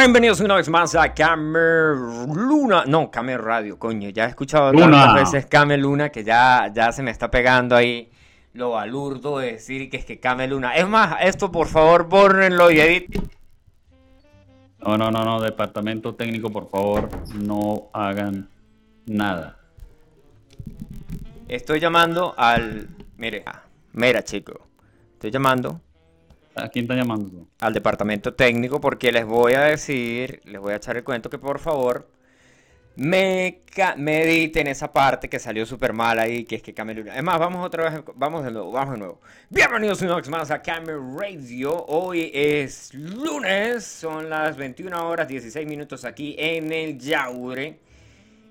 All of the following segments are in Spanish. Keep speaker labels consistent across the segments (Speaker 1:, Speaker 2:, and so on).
Speaker 1: Bienvenidos una vez más a Camer Luna. No, Camer Radio, coño. Ya he escuchado tantas veces Camer Luna que ya, ya se me está pegando ahí lo balurdo de decir que es que Camer Luna. Es más, esto por favor bórrenlo y editen.
Speaker 2: No, no, no, no. Departamento técnico, por favor, no hagan nada.
Speaker 1: Estoy llamando al. Mire, ah, mira, chico. Estoy llamando
Speaker 2: ¿A quién está llamando?
Speaker 1: Al departamento técnico porque les voy a decir, les voy a echar el cuento que por favor me, me editen esa parte que salió súper mal ahí, que es que Camel Es más, vamos otra vez, vamos de nuevo, vamos de nuevo. Bienvenidos una vez más a Camel Radio. Hoy es lunes, son las 21 horas 16 minutos aquí en el Yaure.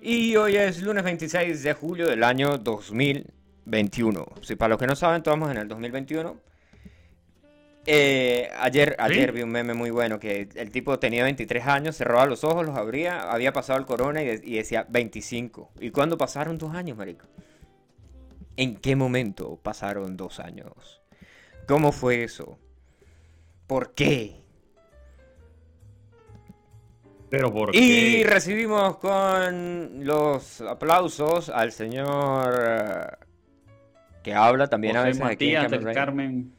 Speaker 1: Y hoy es lunes 26 de julio del año 2021. Si para los que no saben, estamos en el 2021. Eh, ayer, ayer vi un meme muy bueno que el tipo tenía 23 años, cerraba los ojos, los abría, había pasado el corona y, decía 25. ¿Y cuándo pasaron dos años, marico? ¿En qué momento pasaron dos años? ¿Cómo fue eso? ¿Por qué?
Speaker 2: Pero por
Speaker 1: y recibimos con los aplausos al señor eh, que habla también a veces
Speaker 2: Matías del Carmen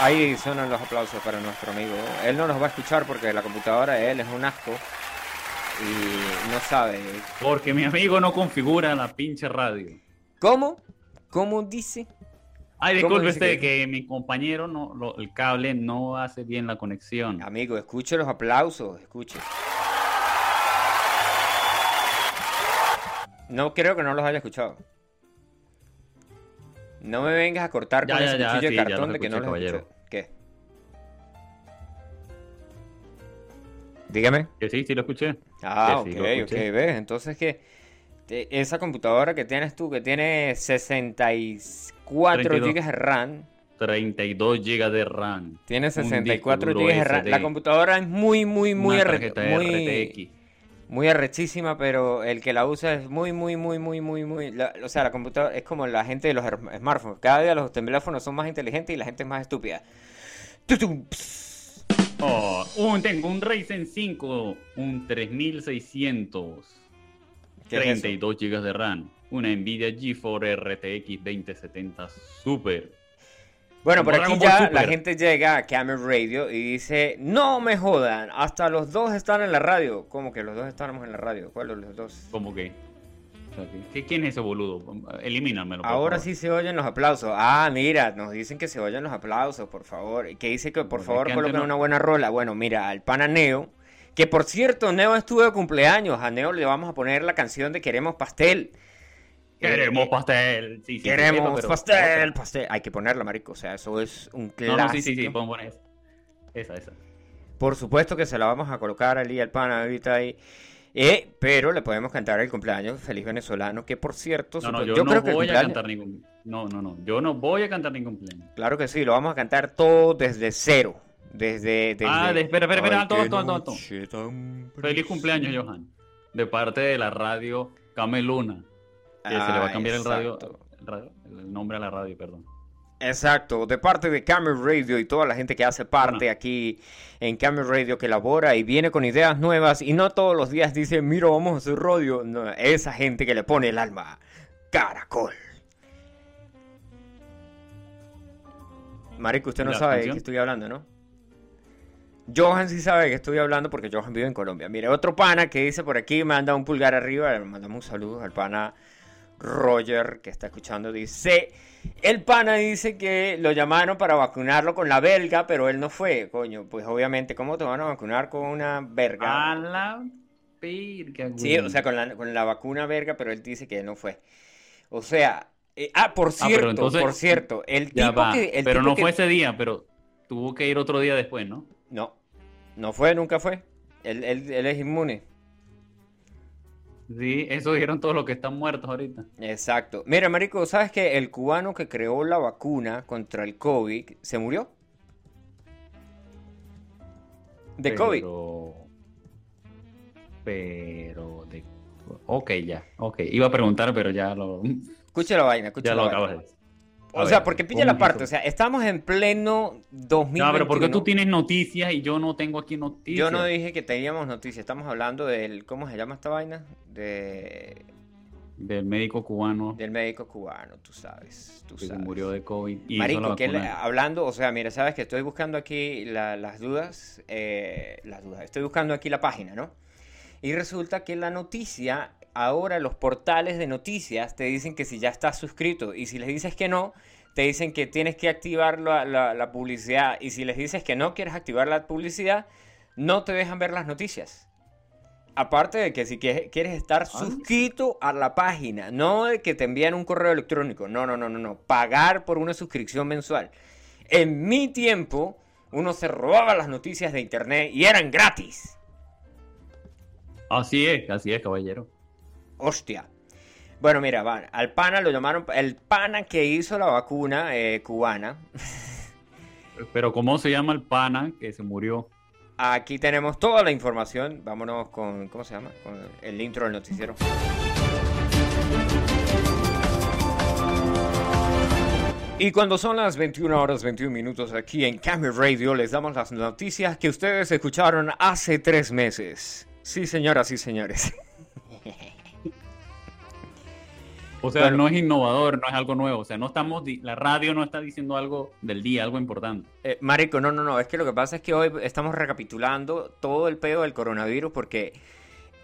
Speaker 1: Ahí suenan los aplausos para nuestro amigo. Él no nos va a escuchar porque la computadora de él es un asco y no sabe.
Speaker 2: Porque mi amigo no configura la pinche radio.
Speaker 1: ¿Cómo? ¿Cómo dice?
Speaker 2: Ay, disculpe usted que... mi compañero no, el cable no hace bien la conexión.
Speaker 1: Amigo, escuche los aplausos, escuche. No creo que no los haya escuchado. No me vengas a cortar con ese cuchillo de cartón de que no lo caballero. ¿Qué? Dígame.
Speaker 2: Que sí, sí lo escuché.
Speaker 1: Ah, ok, ok, ves. Entonces que esa computadora que tienes tú, que tiene 64 GB de RAM.
Speaker 2: 32 GB de RAM.
Speaker 1: Tiene 64 GB de RAM. La computadora es muy, muy, muy, muy RTX muy arrechísima, pero el que la usa es muy, muy, muy, muy, muy, muy... o sea, la computadora es como la gente de los smartphones. Cada día los teléfonos son más inteligentes y la gente es más estúpida.
Speaker 2: Oh, un, tengo un Ryzen 5, un 3600, 32 GB de RAM, una Nvidia GeForce RTX 2070 Super,
Speaker 1: bueno, por aquí ya la gente llega a Camel Radio y dice, no me jodan, hasta los dos están en la radio. ¿Cómo que los dos estamos en la radio? ¿Cuáles los dos?
Speaker 2: ¿Cómo que? ¿Quién es ese boludo? Elimínamelo.
Speaker 1: Ahora sí se oyen los aplausos. Ah, mira, nos dicen que se oyen los aplausos, por favor. Que dice que por favor coloquen una buena rola. Bueno, mira, al pana Neo, que por cierto, Neo estuvo de cumpleaños. A Neo le vamos a poner la canción de Queremos Pastel.
Speaker 2: Queremos pastel.
Speaker 1: Sí, queremos pastel, pastel. Hay que ponerla, marico. O sea, eso es un clásico. No, no, sí, sí, sí,
Speaker 2: poner esa. Esa, esa.
Speaker 1: Por supuesto que se la vamos a colocar al día al pan ahorita ahí. Eh, pero le podemos cantar el cumpleaños feliz venezolano, que por cierto,
Speaker 2: no, no, yo, no voy a cantar ningún. No, no, no, yo no voy a cantar ningún cumpleaños.
Speaker 1: Claro que sí, lo vamos a cantar todo desde cero. Desde, desde...
Speaker 2: Ah, espera, espera, espera, todo, todo, todo. Feliz cumpleaños, Johan. De parte de la radio Cameluna se le va a cambiar el radio, el nombre a la radio, perdón.
Speaker 1: Exacto, de parte de Camel Radio y toda la gente que hace parte aquí en Camel Radio, que elabora y viene con ideas nuevas y no todos los días dice, mira, vamos a hacer radio. esa gente que le pone el alma. Caracol. Marico, usted no sabe de qué estoy hablando, ¿no? Johan sí sabe de qué estoy hablando porque Johan vive en Colombia. Mire, otro pana que dice por aquí, manda un pulgar arriba, le mandamos un saludo al pana Roger, que está escuchando, dice, el pana dice que lo llamaron para vacunarlo con la belga, pero él no fue, coño, pues obviamente, ¿cómo te van a vacunar con una verga?
Speaker 2: A la verga,
Speaker 1: Sí, o sea, con la, con la vacuna verga, pero él dice que no fue. O sea, eh, ah, por ah, cierto, por cierto, el tipo que...
Speaker 2: pero no fue ese día, pero tuvo que ir otro día después, ¿no?
Speaker 1: No, no fue, nunca fue. él, él es inmune.
Speaker 2: Sí, eso dijeron todos los que están muertos ahorita.
Speaker 1: Exacto. Mira, Marico, ¿sabes que el cubano que creó la vacuna contra el COVID se murió? De COVID.
Speaker 2: Pero. De... Ok, ya. Ok. Iba a preguntar, pero ya lo.
Speaker 1: Escucha la vaina, escucha
Speaker 2: ya
Speaker 1: la
Speaker 2: lo
Speaker 1: vaina.
Speaker 2: de
Speaker 1: o sea, porque pilla la parte, o sea, estamos en pleno 2021. No, pero
Speaker 2: porque tú tienes noticias y yo no tengo aquí noticias.
Speaker 1: Yo no dije que teníamos noticias, estamos hablando del, ¿cómo se llama esta vaina? De...
Speaker 2: Del médico cubano.
Speaker 1: Del médico cubano, tú sabes. Tú que
Speaker 2: murió de COVID.
Speaker 1: Y Marico, que hablando, o sea, mira, sabes que estoy buscando aquí las dudas, eh, las dudas, estoy buscando aquí la página, ¿no? Y resulta que la noticia ahora los portales de noticias te dicen que si ya estás suscrito y si les dices que no, te dicen que tienes que activar la, publicidad y si les dices que no quieres activar la publicidad, no te dejan ver las noticias. Aparte de que si quieres estar suscrito a la página, no de que te envíen un correo electrónico, no, no, no, no, no, pagar por una suscripción mensual. En mi tiempo, uno se robaba las noticias de internet y eran gratis.
Speaker 2: Así es, así es, caballero.
Speaker 1: Hostia. Bueno, mira, al pana lo llamaron el pana que hizo la vacuna eh, cubana.
Speaker 2: Pero ¿cómo se llama el pana que se murió?
Speaker 1: Aquí tenemos toda la información. Vámonos con, ¿cómo se llama? Con el intro del noticiero. Y cuando son las 21 horas 21 minutos aquí en Camera Radio, les damos las noticias que ustedes escucharon hace tres meses. Sí, señoras y señores.
Speaker 2: O sea, no es innovador, no es algo nuevo. O sea, no estamos, la radio no está diciendo algo del día, algo importante.
Speaker 1: Eh, Marico, no, no, no. Es que lo que pasa es que hoy estamos recapitulando todo el pedo del coronavirus porque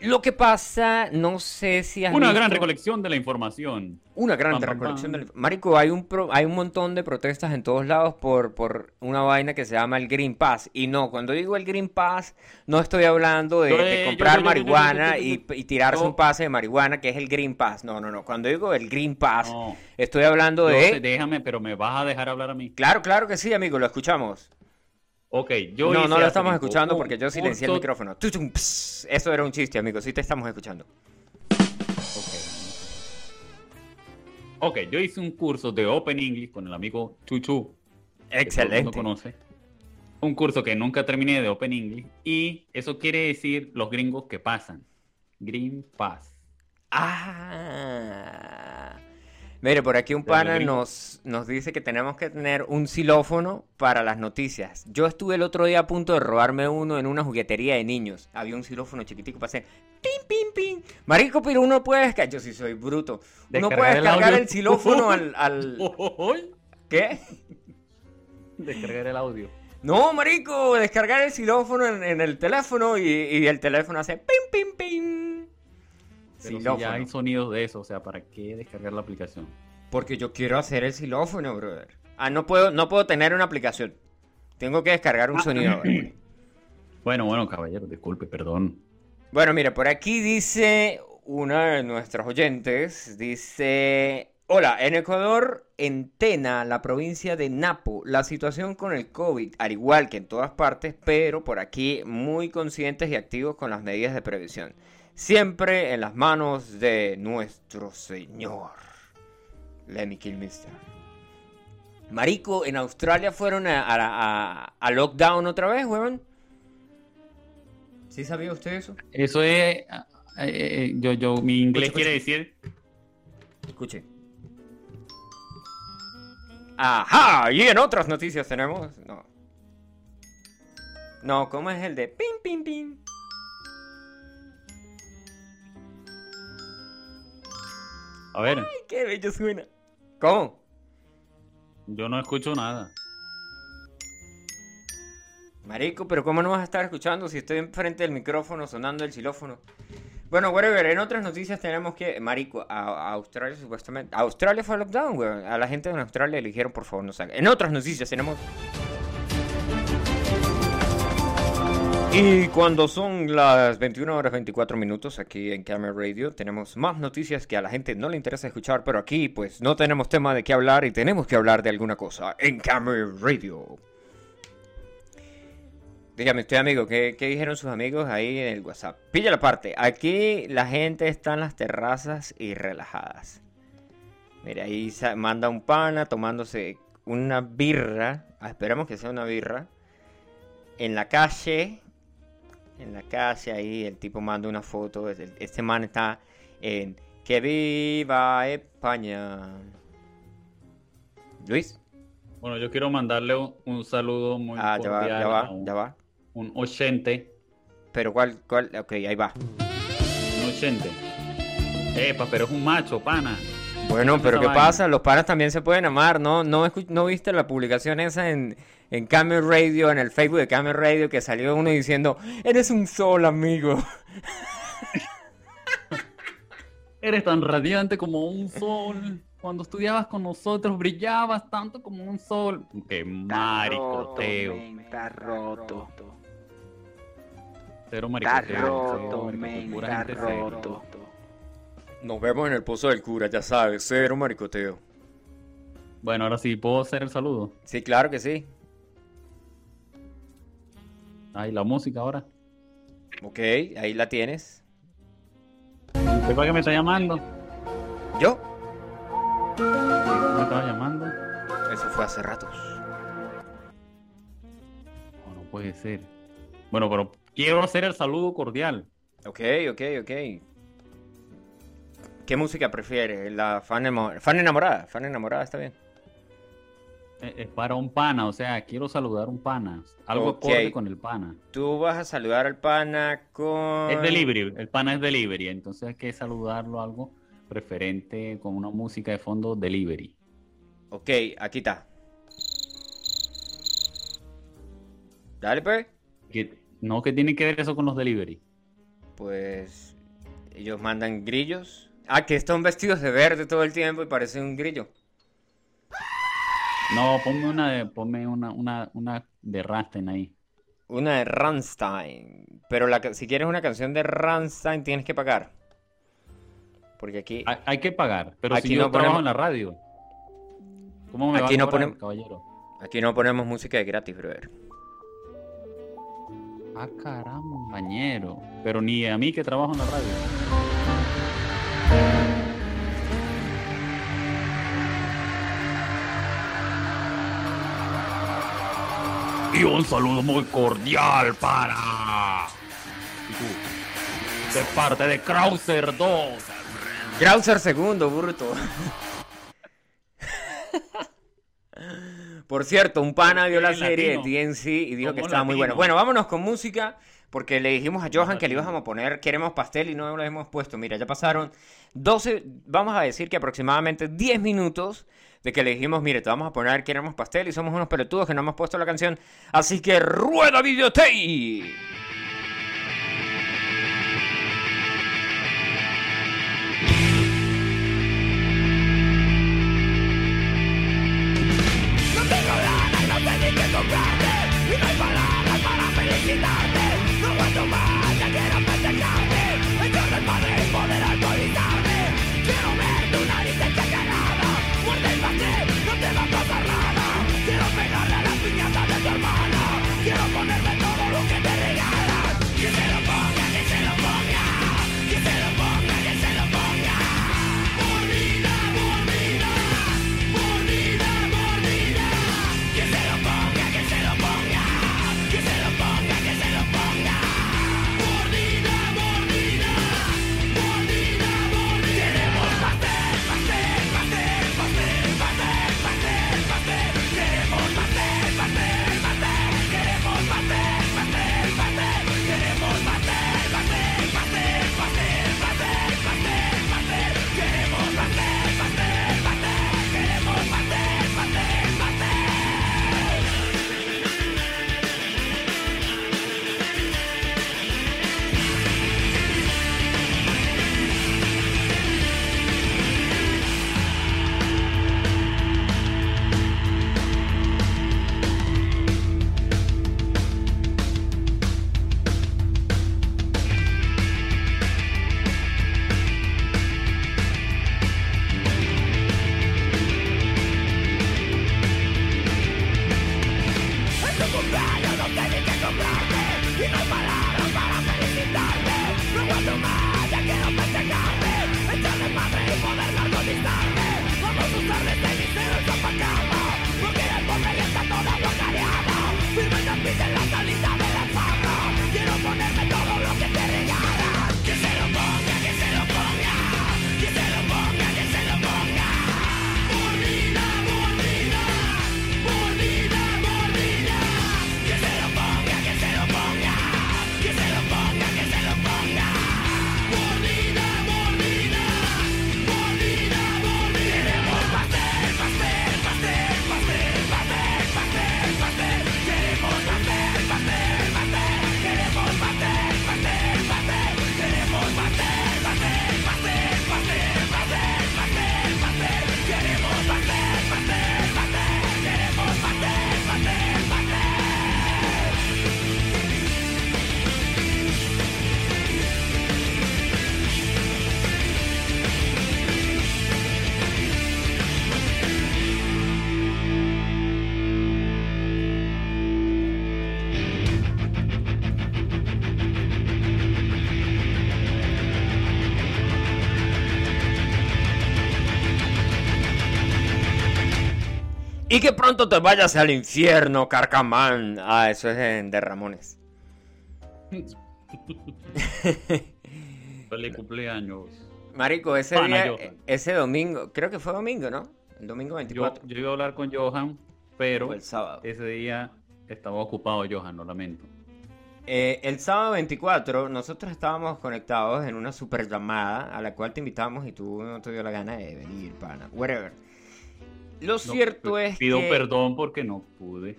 Speaker 1: lo que pasa, no sé si
Speaker 2: has Una gran recolección de la información.
Speaker 1: Una gran recolección de la información. Marico, hay un, hay un montón de protestas en todos lados por, por una vaina que se llama el Green Pass. Y no, cuando digo el Green Pass, no estoy hablando de, comprar marihuana y, tirarse un pase de marihuana, que es el Green Pass. No, no, no. Cuando digo el Green Pass, estoy hablando de...
Speaker 2: déjame, pero me vas a dejar hablar a mí.
Speaker 1: Claro, claro que sí, amigo, lo escuchamos.
Speaker 2: Ok, yo.
Speaker 1: No, no lo estamos escuchando porque yo silencié el micrófono. Eso era un chiste, amigo. Sí te estamos escuchando.
Speaker 2: Ok. yo hice un curso de Open English con el amigo Chuchu.
Speaker 1: Excelente.
Speaker 2: Que conoce. Un curso que nunca terminé de Open English. Y eso quiere decir los gringos que pasan. Green Pass.
Speaker 1: Ah. Mire, por aquí un pana nos, nos dice que tenemos que tener un xilófono para las noticias. Yo estuve el otro día a punto de robarme uno en una juguetería de niños. Había un xilófono chiquitico para hacer pim, pim, pim. Marico, pero uno puede descargar. Yo sí soy bruto. Uno puede descargar el, xilófono al. al... ¿Qué?
Speaker 2: Descargar el audio.
Speaker 1: No, marico, descargar el xilófono en, el teléfono y, y, el teléfono hace pim, pim, pim.
Speaker 2: Pero si ya hay sonidos de eso, o sea, ¿para qué descargar la aplicación?
Speaker 1: Porque yo quiero hacer el xilófono, brother. Ah, no puedo, no puedo tener una aplicación. Tengo que descargar un ah. sonido.
Speaker 2: bueno, bueno, caballero, disculpe, perdón.
Speaker 1: Bueno, mira, por aquí dice una de nuestras oyentes, dice... Hola, en Ecuador, en Tena, la provincia de Napo, la situación con el COVID, al igual que en todas partes, pero por aquí muy conscientes y activos con las medidas de previsión siempre en las manos de nuestro Señor. Lemmy Kilmister. Marico, en Australia fueron a, lockdown otra vez, weón. ¿Sí sabía usted eso?
Speaker 2: Eso es. Eh, eh, yo, yo, mi inglés quiere decir.
Speaker 1: Escuche. Ajá, y en otras noticias tenemos. No. No, ¿cómo es el de pim, pim, pim?
Speaker 2: A ver.
Speaker 1: Ay, qué bello suena. ¿Cómo?
Speaker 2: Yo no escucho nada.
Speaker 1: Marico, pero ¿cómo no vas a estar escuchando si estoy enfrente del micrófono sonando el xilófono? Bueno, whatever, en otras noticias tenemos que, Marico, a, Australia supuestamente. Australia fue lockdown, güey. A la gente de Australia le dijeron, por favor, no salga. En otras noticias tenemos. Y cuando son las 21 horas 24 minutos aquí en Camera Radio, tenemos más noticias que a la gente no le interesa escuchar, pero aquí pues no tenemos tema de qué hablar y tenemos que hablar de alguna cosa en Camera Radio. Dígame usted, amigo, ¿qué, dijeron sus amigos ahí en el WhatsApp? Pilla la parte, aquí la gente está en las terrazas y relajadas. Mire, ahí manda un pana tomándose una birra, ah, esperamos que sea una birra, en la calle en la calle ahí, el tipo manda una foto, este man está en Que viva España. Luis.
Speaker 2: Bueno, yo quiero mandarle un, saludo muy
Speaker 1: ah, ya va, ya va, ya va.
Speaker 2: Un oyente.
Speaker 1: Pero cuál, cuál, ok, ahí va.
Speaker 2: Un oyente. Epa, pero es un macho, pana.
Speaker 1: Bueno, pero ¿qué pasa? Los panas también se pueden amar, ¿no? ¿No, no viste la publicación esa en, en Camel Radio, en el Facebook de Camel Radio, que salió uno diciendo, eres un sol, amigo?
Speaker 2: eres tan radiante como un sol. Cuando estudiabas con nosotros brillabas tanto como un sol. ¡Qué maricoteo!
Speaker 3: Está roto.
Speaker 2: Cero maricoteo.
Speaker 3: Está roto, está roto.
Speaker 1: Nos vemos en el pozo del cura, ya sabes, cero maricoteo.
Speaker 2: Bueno, ahora sí, ¿puedo hacer el saludo?
Speaker 1: Sí, claro que sí.
Speaker 2: Ahí la música ahora.
Speaker 1: Ok, ahí la tienes.
Speaker 2: ¿Usted para qué me está llamando?
Speaker 1: ¿Yo?
Speaker 2: ¿Me estaba llamando?
Speaker 1: Eso fue hace ratos.
Speaker 2: no puede ser. Bueno, pero quiero hacer el saludo cordial.
Speaker 1: Ok, ok, ok. ¿Qué música prefiere? ¿La fan, fan enamorada? Fan enamorada, está bien.
Speaker 2: Eh, es para un pana, o sea, quiero saludar un pana. Algo okay. con el pana.
Speaker 1: Tú vas a saludar al pana con.
Speaker 2: Es delivery, el pana es delivery, entonces hay que saludarlo algo preferente con una música de fondo delivery.
Speaker 1: Ok, aquí está. Dale, pues.
Speaker 2: no, ¿qué tiene que ver eso con los delivery?
Speaker 1: Pues ellos mandan grillos Ah, que están vestidos de verde todo el tiempo y parece un grillo.
Speaker 2: No, ponme una de, ponme una, una, una de Rammstein ahí.
Speaker 1: Una de Rammstein. Pero la, si quieres una canción de Rammstein tienes que pagar. Porque aquí...
Speaker 2: Hay, que pagar, pero aquí si no yo ponemos... en la radio. ¿Cómo me aquí no ponemos... caballero?
Speaker 1: Aquí no ponemos música de gratis, brother.
Speaker 2: Ah, caramba, compañero. Pero ni a mí que trabajo en la radio. Y un saludo muy cordial para. De parte de Krauser 2.
Speaker 1: Krauser segundo, bruto. Por cierto, un pana vio la serie de DNC y dijo que estaba muy bueno. Bueno, vámonos con música. Porque le dijimos a Johan que le íbamos a poner queremos pastel y no lo hemos puesto. Mira, ya pasaron 12, vamos a decir que aproximadamente 10 minutos de que le dijimos, mire, te vamos a poner queremos pastel y somos unos pelotudos que no hemos puesto la canción. Así que rueda videotape. Y que pronto te vayas al infierno, Carcamán. Ah, eso es en de Ramones.
Speaker 2: Feliz cumpleaños.
Speaker 1: Marico, ese
Speaker 2: Pana,
Speaker 1: día, ese domingo, creo que fue domingo, ¿no? El domingo
Speaker 2: Yo,
Speaker 1: 24.
Speaker 2: yo iba a hablar con Johan, pero
Speaker 1: el sábado.
Speaker 2: ese día estaba ocupado Johan, lo lamento.
Speaker 1: Eh, el sábado 24 nosotros estábamos conectados en una super llamada a la cual te invitamos y tú no te dio la gana de venir, pana. Whatever. Lo cierto
Speaker 2: p-
Speaker 1: es
Speaker 2: Pido
Speaker 1: que...
Speaker 2: perdón porque no pude.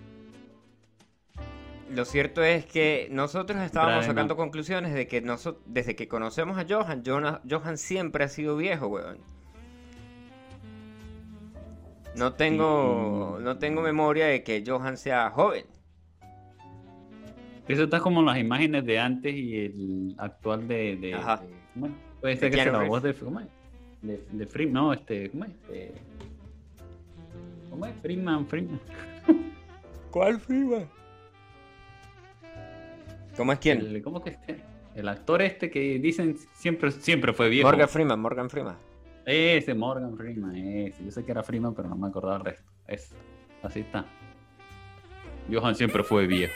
Speaker 1: Lo cierto es que nosotros estábamos
Speaker 2: Trae,
Speaker 1: sacando
Speaker 2: no.
Speaker 1: conclusiones de que desde que conocemos a Johan, Johan, Johan siempre ha sido viejo, weón. No tengo, no tengo memoria de que Johan sea joven.
Speaker 2: Eso está como las imágenes de antes y el actual de. de-
Speaker 1: Ajá.
Speaker 2: de- ¿cómo es? Puede
Speaker 1: De
Speaker 2: ser que sea la voz de. ¿Cómo es? De, de Freeman. No, este. ¿Cómo es? Eh, ¿Cómo es? Freeman, Freeman.
Speaker 1: ¿Cuál Freeman? ¿Cómo es quién?
Speaker 2: El, ¿Cómo que este? El actor este que dicen siempre, siempre fue viejo.
Speaker 1: Morgan Freeman, Morgan Freeman.
Speaker 2: Ese, Morgan Freeman, ese. Yo sé que era Freeman, pero no me acordaba el resto. Ese. Así está. Johan siempre fue viejo.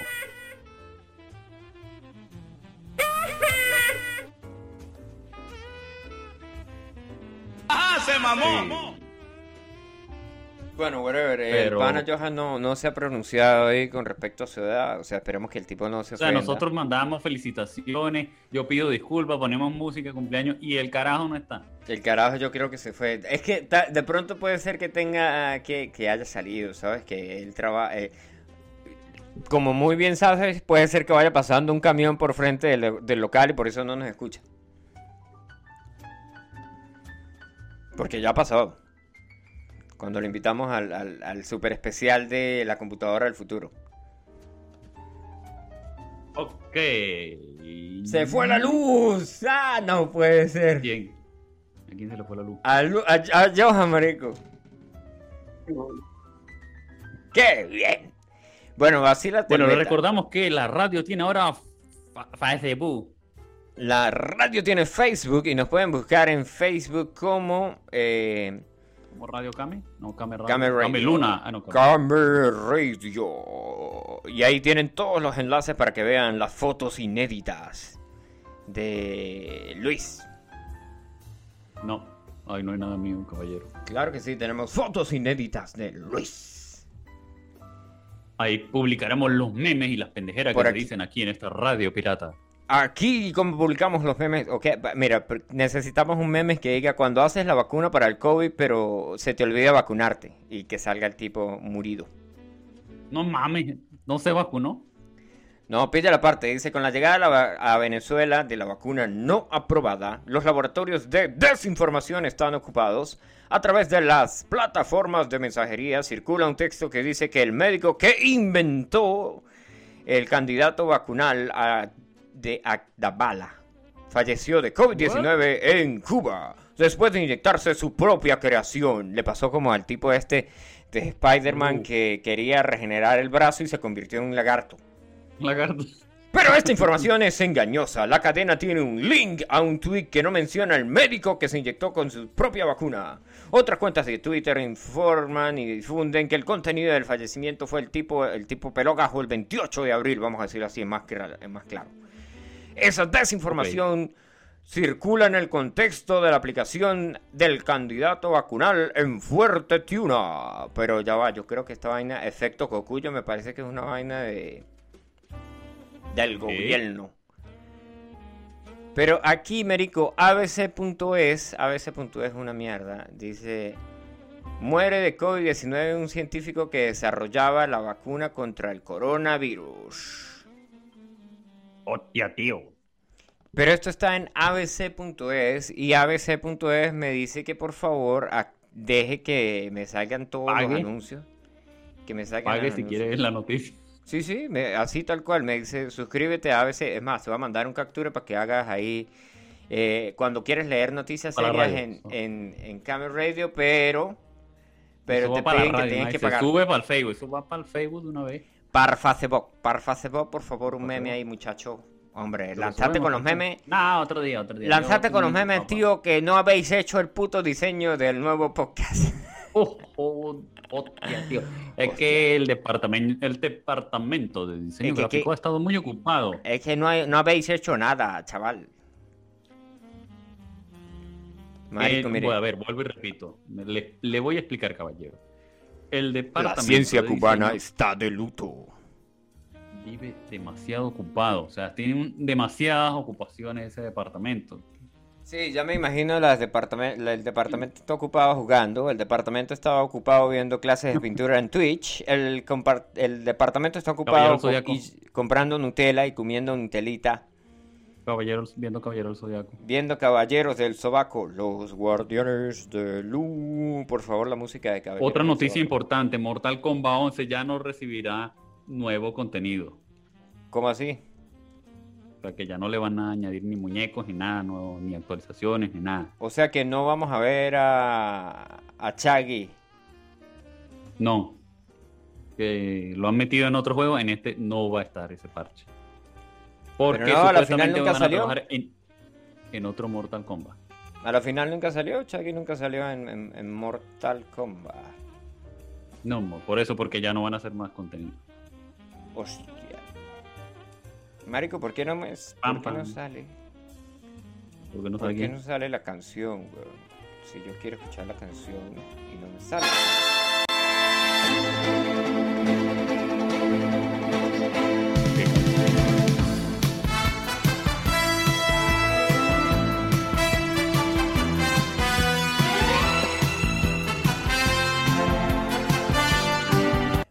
Speaker 1: Bueno, whatever. El
Speaker 2: Pero-
Speaker 1: pana Johan no, no se ha pronunciado ahí con respecto a su edad. O sea, esperemos que el tipo no se
Speaker 2: O sea, nosotros mandamos felicitaciones, yo pido disculpas, ponemos música cumpleaños y el carajo no está.
Speaker 1: El carajo yo creo que se fue. Es que ta- de pronto puede ser que tenga que, que haya salido, ¿sabes? Que él trabaja. como muy bien sabes, puede ser que vaya pasando un camión por frente del, del local y por eso no nos escucha. Porque ya ha pasado. Cuando lo invitamos al, al, al super especial de la computadora del futuro.
Speaker 2: Ok.
Speaker 1: ¡Se fue la luz! ¡Ah, no puede ser!
Speaker 2: ¿Quién? ¿A quién se le fue la luz?
Speaker 1: A, Lu- a, a Johan, marico. ¡Qué bien! Bueno, así la
Speaker 2: Bueno, le
Speaker 1: teleta.
Speaker 2: recordamos que la radio tiene ahora fa- Facebook.
Speaker 1: La radio tiene Facebook y nos pueden buscar en Facebook como eh,
Speaker 2: ¿Como Radio Kame? No, Kame Radio.
Speaker 1: Kame Radio.
Speaker 2: Luna. Ah, no, Kame.
Speaker 1: Camera Radio. Y ahí tienen todos los enlaces para que vean las fotos inéditas de Luis.
Speaker 2: No, ay, no hay nada mío, caballero.
Speaker 1: Claro que sí, tenemos fotos inéditas de Luis.
Speaker 2: Ahí publicaremos los memes y las pendejeras
Speaker 1: Por
Speaker 2: que se dicen aquí en esta radio pirata.
Speaker 1: Aquí, como publicamos los memes, ok, mira, necesitamos un meme que diga cuando haces la vacuna para el COVID, pero se te olvida vacunarte y que salga el tipo murido.
Speaker 2: No mames, no se vacunó.
Speaker 1: No, pide la parte, dice, con la llegada a Venezuela de la vacuna no aprobada, los laboratorios de desinformación están ocupados. A través de las plataformas de mensajería circula un texto que dice que el médico que inventó el candidato vacunal a- de Agdabala falleció de COVID-19 en Cuba después de inyectarse su propia creación. Le pasó como al tipo este de Spider-Man
Speaker 2: Uh.
Speaker 1: que quería regenerar el brazo y se convirtió en un lagarto.
Speaker 2: Lagarto.
Speaker 1: Pero esta información es engañosa. La cadena tiene un link a un tweet que no menciona al médico que se inyectó con su propia vacuna. Otras cuentas de Twitter informan y difunden que el contenido del fallecimiento fue el tipo, el tipo pelogajo el 28 de abril, vamos a decirlo así, es más, es más claro. Esa desinformación circula en el contexto de la aplicación del candidato vacunal en Fuerte Tiuna. Pero ya va, yo creo que esta vaina, efecto cocuyo, me parece que es una vaina de del gobierno. Pero aquí, Merico, abc.es, abc.es es una mierda. Dice, muere de COVID-19 un científico que desarrollaba la vacuna contra el coronavirus.
Speaker 2: Hostia, tío.
Speaker 1: Pero esto está en abc.es y abc.es me dice que por favor deje que me salgan todos
Speaker 2: Pague.
Speaker 1: los anuncios. Que me salgan
Speaker 2: Pague si quieres la noticia.
Speaker 1: Sí, sí, me- así tal cual. Me dice, suscríbete a ABC. Es más, te voy a mandar un captura para que hagas ahí. eh, cuando quieres leer noticias
Speaker 2: Para
Speaker 1: serias en, en, en Camel Radio, pero. Pero te
Speaker 2: va
Speaker 1: piden que tienes que
Speaker 2: Se
Speaker 1: pagar.
Speaker 2: sube para el Facebook, eso va para el Facebook de una vez.
Speaker 1: Para Facebook, para Facebook, por favor, un meme ahí, muchacho. Hombre,
Speaker 2: subimos,
Speaker 1: con los memes.
Speaker 2: No, otro día, otro día.
Speaker 1: Lanzate
Speaker 2: Yo
Speaker 1: con los memes, tío, que no habéis hecho el puto diseño del nuevo podcast.
Speaker 2: Oh, oh, hostia, tío. Es que el departamento, el departamento de diseño
Speaker 1: Es que-
Speaker 2: gráfico
Speaker 1: que-
Speaker 2: ha estado muy ocupado.
Speaker 1: Es que no, hay- no habéis hecho nada, chaval. Marico,
Speaker 2: Eh,
Speaker 1: mire.
Speaker 2: a ver, vuelvo y repito. Le, le voy a explicar, caballero. El departamento
Speaker 1: La ciencia
Speaker 2: de
Speaker 1: cubana
Speaker 2: diseño
Speaker 1: está de luto.
Speaker 2: Vive demasiado ocupado. O sea, tiene demasiadas ocupaciones ese departamento.
Speaker 1: Sí, ya me imagino las el departamento está ocupado jugando, el departamento estaba ocupado viendo clases de pintura en Twitch, el, el departamento está ocupado co- y- comprando Nutella y comiendo Nutelita,
Speaker 2: Caballeros, viendo Caballero del Zodiaco.
Speaker 1: viendo Caballeros del Sobaco, los guardianes de Lu. Por favor, la música de Caballeros
Speaker 2: Otra noticia importante: Mortal Kombat 11 ya no recibirá nuevo contenido.
Speaker 1: ¿Cómo así?
Speaker 2: O sea, que ya no le van a añadir ni muñecos, ni nada, nuevo, ni actualizaciones, ni nada.
Speaker 1: O sea que no vamos a ver a, a Chaggy.
Speaker 2: No. Que lo han metido en otro juego, en este no va a estar ese parche. Porque
Speaker 1: Pero no, a la final nunca
Speaker 2: van a
Speaker 1: salió.
Speaker 2: trabajar en, en otro Mortal Kombat.
Speaker 1: A la final nunca salió, Chaggy nunca salió en, en- en Mortal Kombat.
Speaker 2: No, por eso, porque ya no van a hacer más contenido.
Speaker 1: Hostia. Marico, ¿por qué no me
Speaker 2: Pam,
Speaker 1: por qué no sale?
Speaker 2: Porque no
Speaker 1: ¿Por qué no sale la canción, weón? Si yo quiero escuchar la canción y no me sale.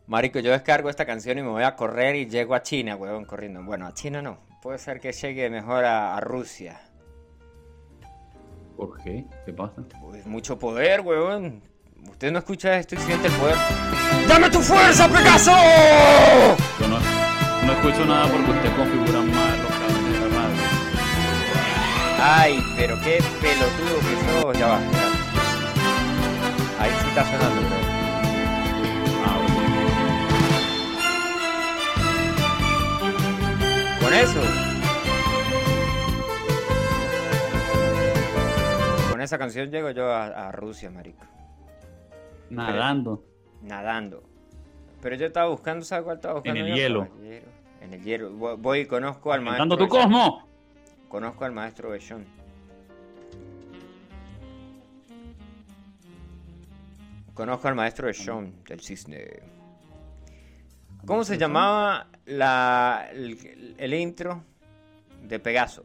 Speaker 1: Marico, yo descargo esta canción y me voy a correr y llego a China, weón, corriendo. Bueno, a China no. Puede ser que llegue mejor a, a Rusia.
Speaker 2: ¿Por qué? ¿Qué pasa?
Speaker 1: Pues mucho poder, weón. Usted no escucha esto y siente el poder. ¡Dame tu fuerza, Pegaso!
Speaker 2: Yo no, no escucho nada porque usted configura mal los cables de la radio.
Speaker 1: Ay, pero qué pelotudo que sos. Ya va, espera. Ahí sí está sonando, bro. Con eso. Con esa canción llego yo a, a Rusia, marico.
Speaker 2: Nadando.
Speaker 1: Nadando. Pero yo estaba buscando, ¿sabes cuál estaba buscando?
Speaker 2: el
Speaker 1: yo?
Speaker 2: hielo.
Speaker 1: En el hielo. Voy- y conozco al maestro.
Speaker 2: ¡Dando tu cosmo!
Speaker 1: Conozco al maestro Bechón. Conozco al maestro Bechón del cisne. ¿Cómo se llamaba la, el, el intro de Pegaso?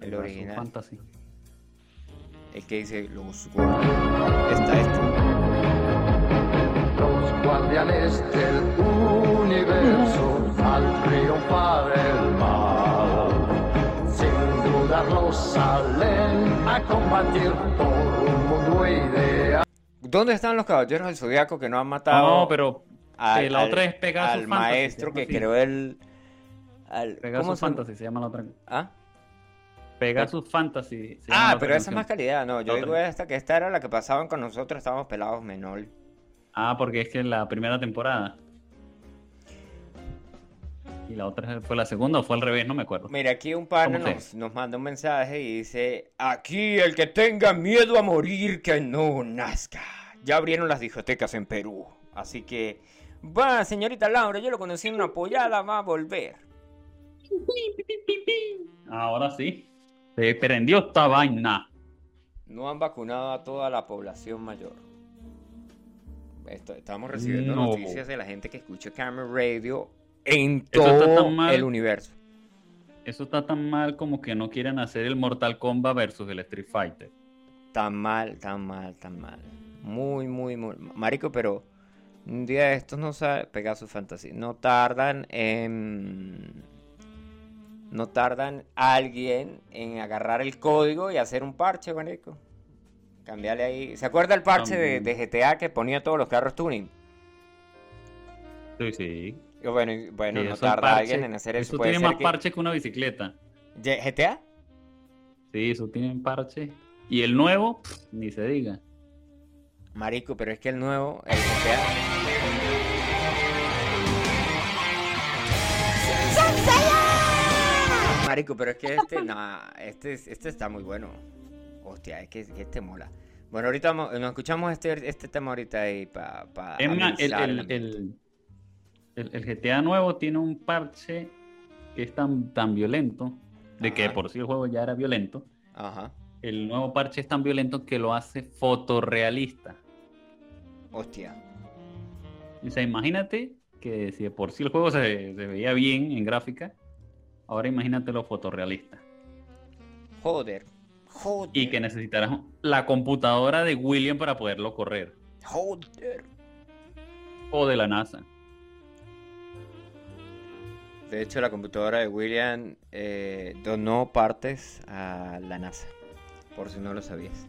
Speaker 1: El
Speaker 2: Pegaso
Speaker 1: original.
Speaker 2: Fantasy.
Speaker 1: El que dice los guardianes. Esta, esta.
Speaker 4: Los guardianes del universo al triunfar el mal, sin dudarlo salen a combatir por un mundo ideal.
Speaker 1: ¿Dónde están los caballeros del zodiaco que no han matado?
Speaker 2: No, pero
Speaker 1: al,
Speaker 2: la otra es Pegasus
Speaker 1: al
Speaker 2: Fantasy,
Speaker 1: maestro que creó el. al-
Speaker 2: Pegasus
Speaker 1: ¿cómo
Speaker 2: Fantasy se llama la otra.
Speaker 1: ¿Ah?
Speaker 2: Pegasus Fantasy. se
Speaker 1: Ah, pero esa es más calidad, no. Yo digo esta, que esta era la que pasaban con nosotros, estábamos pelados menor.
Speaker 2: Ah, porque es que es la primera temporada. Y la otra fue la segunda o fue al revés, no me acuerdo.
Speaker 1: Mira, aquí un
Speaker 2: ¿Cómo
Speaker 1: nos, nos manda un mensaje y dice: Aquí el que tenga miedo a morir, que no nazca. Ya abrieron las discotecas en Perú. Así que, va, señorita Laura, yo lo conocí en una pollada, va a volver.
Speaker 2: Ahora sí. Se prendió esta vaina.
Speaker 1: No han vacunado a toda la población mayor. Esto- estamos recibiendo
Speaker 2: No.
Speaker 1: noticias de la gente que escucha Camera Radio en todo
Speaker 2: mal.
Speaker 1: el universo.
Speaker 2: Eso está tan mal como que no quieren hacer el Mortal Kombat versus el Street Fighter.
Speaker 1: Tan mal, tan mal, tan mal. Muy, muy, muy. Marico, pero un día de estos no sabe. Pegasus Fantasy. No tardan en. No tardan alguien en agarrar el código y hacer un parche, marico. Cambiarle ahí. ¿Se acuerda el parche de, de GTA que ponía todos los carros tuning?
Speaker 2: Sí, sí.
Speaker 1: Y bueno, y- bueno,
Speaker 2: Sí,
Speaker 1: no tarda
Speaker 2: parche-
Speaker 1: alguien en hacer eso.
Speaker 2: Eso
Speaker 1: Puede
Speaker 2: tiene
Speaker 1: ser
Speaker 2: más
Speaker 1: que-
Speaker 2: parche que una bicicleta.
Speaker 1: ¿GTA?
Speaker 2: Sí, eso tiene parche. Y el nuevo, pff, ni se diga.
Speaker 1: Marico, pero es que el nuevo, el GTA. Marico, pero es que este, no, este, este está muy bueno. Hostia, es que, que este mola. Bueno, ahorita vamos- nos escuchamos este, este tema ahorita ahí para pa
Speaker 2: Es más, el, el- el- el- el GTA nuevo tiene un parche que es tan, tan violento, de que
Speaker 1: Ajá.
Speaker 2: por sí el juego ya era violento.
Speaker 1: Ajá.
Speaker 2: El nuevo parche es tan violento que lo hace fotorrealista.
Speaker 1: Hostia.
Speaker 2: O sea, imagínate que si de por sí el juego se, se veía bien en gráfica, ahora imagínate lo fotorrealista.
Speaker 1: Joder. Joder.
Speaker 2: Y que necesitarás la computadora de William para poderlo correr.
Speaker 1: Joder.
Speaker 2: O de la NASA.
Speaker 1: De hecho, la computadora de William eh, donó partes a la NASA. Por si no lo sabías.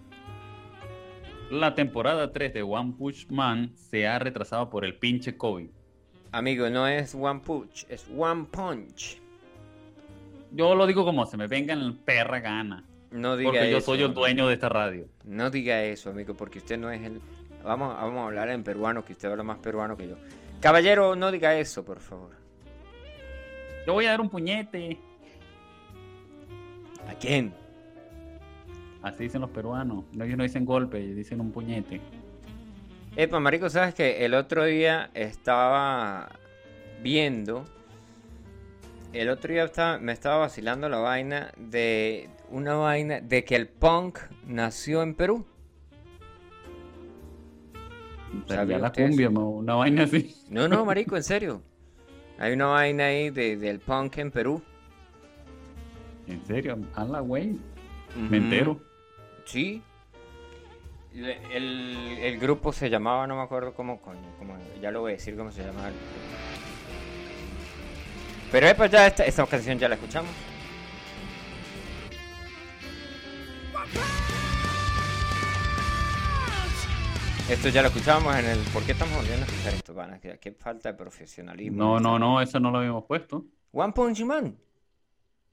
Speaker 2: La temporada 3 de One Punch Man se ha retrasado por el pinche COVID.
Speaker 1: Amigo, no es One Punch, es One Punch.
Speaker 2: Yo lo digo como se me venga en perra gana.
Speaker 1: No diga
Speaker 2: Porque yo
Speaker 1: eso,
Speaker 2: soy el dueño de esta radio.
Speaker 1: No diga eso, amigo, porque usted no es el. Vamos, vamos a hablar en peruano, que usted habla más peruano que yo. Caballero, no diga eso, por favor.
Speaker 2: Yo voy a dar un puñete.
Speaker 1: ¿A quién?
Speaker 2: Así dicen los peruanos. No, ellos no dicen golpe, ellos dicen un puñete.
Speaker 1: Epa, marico, ¿sabes que El otro día estaba viendo... El otro día estaba- me estaba vacilando la vaina de una vaina de que el punk nació en Perú. ¿Sabía
Speaker 2: la
Speaker 1: eso?
Speaker 2: cumbia, una vaina así.
Speaker 1: No, no, marico, en serio. Hay una vaina ahí de, del punk en Perú.
Speaker 2: En serio, la güey. Me entero.
Speaker 1: Sí. El, el grupo se llamaba, no me acuerdo cómo, coño, cómo- ya lo voy a decir cómo se llamaba. el grupo. Pero epa, ya esta, esta canción ya la escuchamos. Esto ya lo escuchamos en el... ¿Por qué estamos volviendo a escuchar esto, pana? Qué, falta de profesionalismo.
Speaker 2: No, no, no, eso no lo habíamos puesto.
Speaker 1: One Punch Man.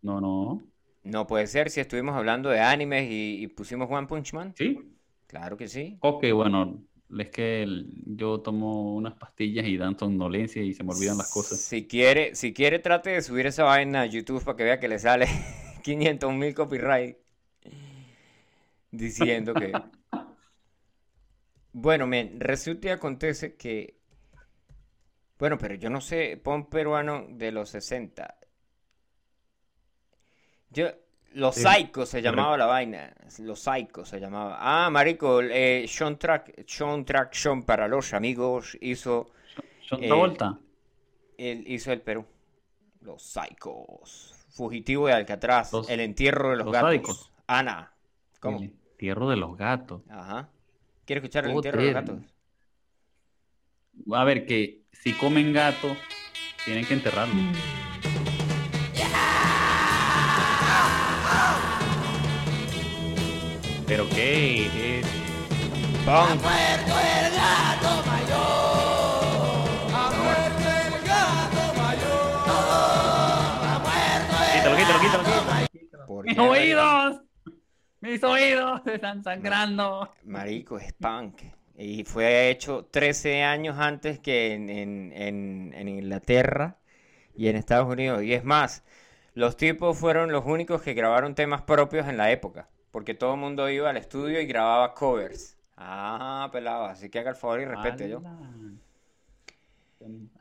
Speaker 2: No, no.
Speaker 1: No puede ser si estuvimos hablando de animes y, y pusimos One Punch Man.
Speaker 2: ¿Sí?
Speaker 1: Claro que sí.
Speaker 2: Ok, bueno, es que yo tomo unas pastillas y dan somnolencia y se me olvidan las cosas.
Speaker 1: Si quiere, si quiere, trate de subir esa vaina a YouTube para que vea que le sale 500 mil copyright diciendo que. Bueno, men, resulta y acontece que. Bueno, pero yo no sé, pon peruano de los 60. Yo. Los Psychos se llamaba la vaina. Los Psychos se llamaba. Ah, marico, eh, Sean Track, Sean Traction para los amigos hizo.
Speaker 2: John
Speaker 1: Eh,
Speaker 2: Travolta.
Speaker 1: Él hizo el Perú. Los Psychos. Fugitivo de Alcatraz.
Speaker 2: Los-
Speaker 1: el entierro de los,
Speaker 2: los
Speaker 1: gatos.
Speaker 2: sádicos.
Speaker 1: Ana. ¿Cómo?
Speaker 2: El entierro de los gatos.
Speaker 1: Ajá. ¿Quiere escuchar el entierro de los gatos?
Speaker 2: A ver, que si comen gato, tienen que enterrarlo. ¿Pero qué? Es...
Speaker 1: Punk.
Speaker 2: Quítalo, quítalo, quítalo, quítalo.
Speaker 1: ¿Por
Speaker 2: ¡Mis
Speaker 1: qué,
Speaker 2: oídos! ¡Mis oídos se están sangrando!
Speaker 1: Marico, es punk. Y fue hecho 13 años antes que en, en- en- en Inglaterra y en Estados Unidos. Y es más, los tipos fueron los únicos que grabaron temas propios en la época. Porque todo el mundo iba al estudio y grababa covers. Ah, pelado. Así que haga el favor y respete yo.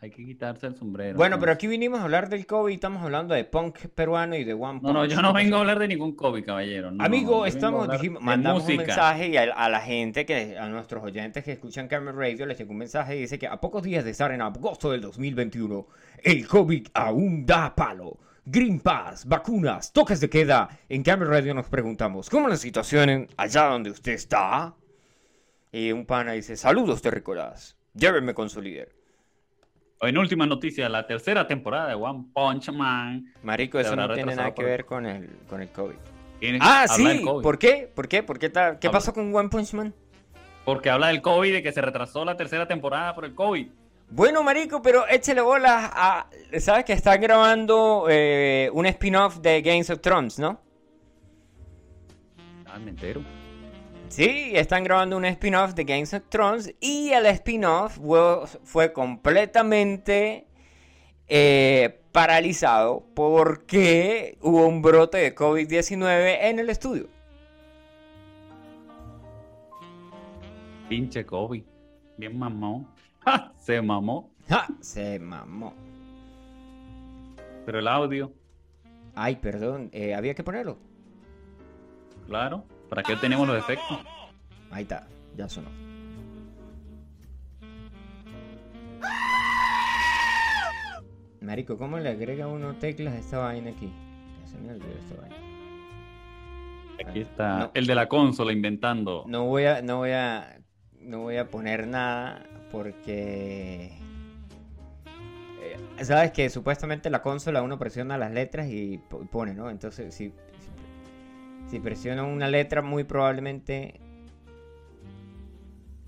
Speaker 2: Hay que quitarse el sombrero.
Speaker 1: Bueno, pero
Speaker 2: entonces.
Speaker 1: aquí vinimos a hablar del COVID y estamos hablando de punk peruano y de One
Speaker 2: No, no,
Speaker 1: Punch.
Speaker 2: yo no vengo a hablar de ningún COVID, caballero. no,
Speaker 1: Amigo, estamos, dijimos, mandamos un mensaje y a, a la gente, que a nuestros oyentes que escuchan Camera Radio, les llegó un mensaje y dice que a pocos días de estar en agosto del 2021, el COVID aún da palo. Green Pass, vacunas, toques de queda. En Camera Radio nos preguntamos, ¿cómo es la situación en- allá donde usted está? Y un pana dice, saludos terrícolas, llévenme con su líder.
Speaker 2: En última noticia, la tercera temporada de One Punch Man.
Speaker 1: Marico, eso no tiene nada que
Speaker 2: por-
Speaker 1: ver con el, con el COVID. Ah, sí,
Speaker 2: COVID.
Speaker 1: ¿por qué? ¿Por qué? ¿Por qué, tal? ¿Qué
Speaker 2: Habla-
Speaker 1: pasó con One Punch Man?
Speaker 2: Porque habla del COVID, de que se retrasó la tercera temporada por el COVID.
Speaker 1: Bueno, marico, pero échale bolas a... ¿Sabes que están grabando eh, un spin-off de Games of Thrones, no?
Speaker 2: Ah, me entero.
Speaker 1: Sí, están grabando un spin-off de Games of Thrones y el spin-off fue, fue completamente eh, paralizado porque hubo un brote de COVID-19 en el estudio.
Speaker 2: Pinche COVID. Bien mamó. ¡Ja! Se mamó.
Speaker 1: ¡Ja! Se mamó.
Speaker 2: Pero el audio,
Speaker 1: Ay, perdón, eh, había que ponerlo.
Speaker 2: claro. ¿Para qué tenemos los efectos?
Speaker 1: Ahí está, ya sonó. Marico, ¿cómo le agrega uno teclas a esta vaina aquí? Se me olvidó esta vaina.
Speaker 2: Aquí está
Speaker 1: No.
Speaker 2: el de la consola inventando.
Speaker 1: No voy a, no voy a, no voy a poner nada porque eh, sabes que supuestamente la consola uno presiona las letras y po- pone, ¿no? Entonces si, si, si presiona una letra muy probablemente,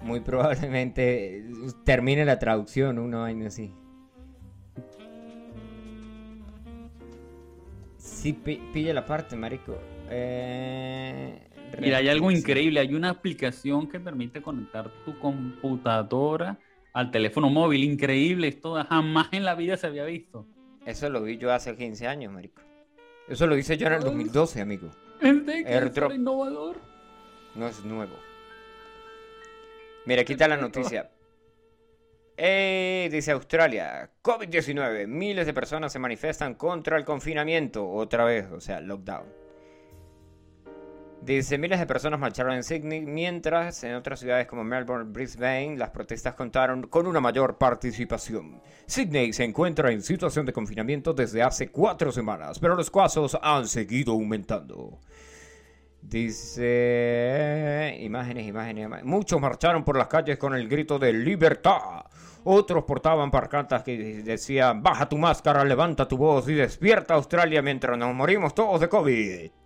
Speaker 1: muy probablemente termine la traducción, una vaina así. Sí, pi- pilla la parte, marico. Eh,
Speaker 2: Mira, hay algo increíble. Hay una aplicación que permite conectar tu computadora al teléfono móvil. Increíble. Esto jamás en la vida se había visto.
Speaker 1: Eso lo vi yo hace 15 años, marico. Eso lo hice yo en el 2012, amigo.
Speaker 2: ¿Viste que
Speaker 1: Airdrop.
Speaker 2: es innovador?
Speaker 1: No es nuevo. Mira, aquí está la noticia. Eh, dice Australia, COVID-19, miles de personas se manifiestan contra el confinamiento, otra vez, o sea, lockdown. Dice, miles de personas marcharon en Sydney, mientras en otras ciudades como Melbourne, Brisbane, las protestas contaron con una mayor participación. Sydney se encuentra en situación de confinamiento desde hace cuatro semanas, pero los casos han seguido aumentando. Dice imágenes, imágenes, imágenes. Muchos marcharon por las calles con el grito de libertad. Otros portaban pancartas que decían baja tu máscara, levanta tu voz y despierta Australia mientras nos morimos todos de COVID.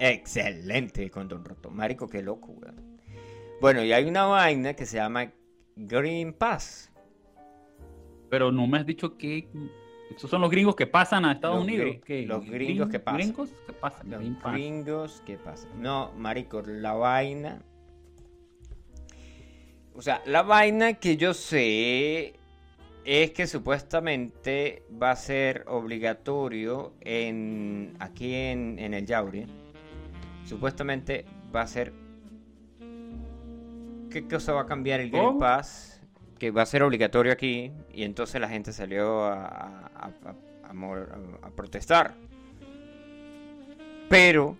Speaker 1: Excelente con Don Roto. Marico, qué loco, weón. Bueno, y hay una vaina que se llama Green Pass.
Speaker 2: Pero no me has dicho que. Estos son los gringos que pasan a Estados
Speaker 1: Los
Speaker 2: Unidos.
Speaker 1: los gringos que pasan.
Speaker 2: ¿Gringos que pasan?
Speaker 1: Los
Speaker 2: Green Pass.
Speaker 1: gringos, ¿qué pasa? No, marico, la vaina. O sea, la vaina que yo sé es que supuestamente va a ser obligatorio en aquí en, en el Yauri. Supuestamente va a ser. ¿Qué cosa va a cambiar el Green
Speaker 2: ¿Cómo?
Speaker 1: Pass? Que va a ser obligatorio aquí. Y entonces la gente salió a, a- protestar. Pero,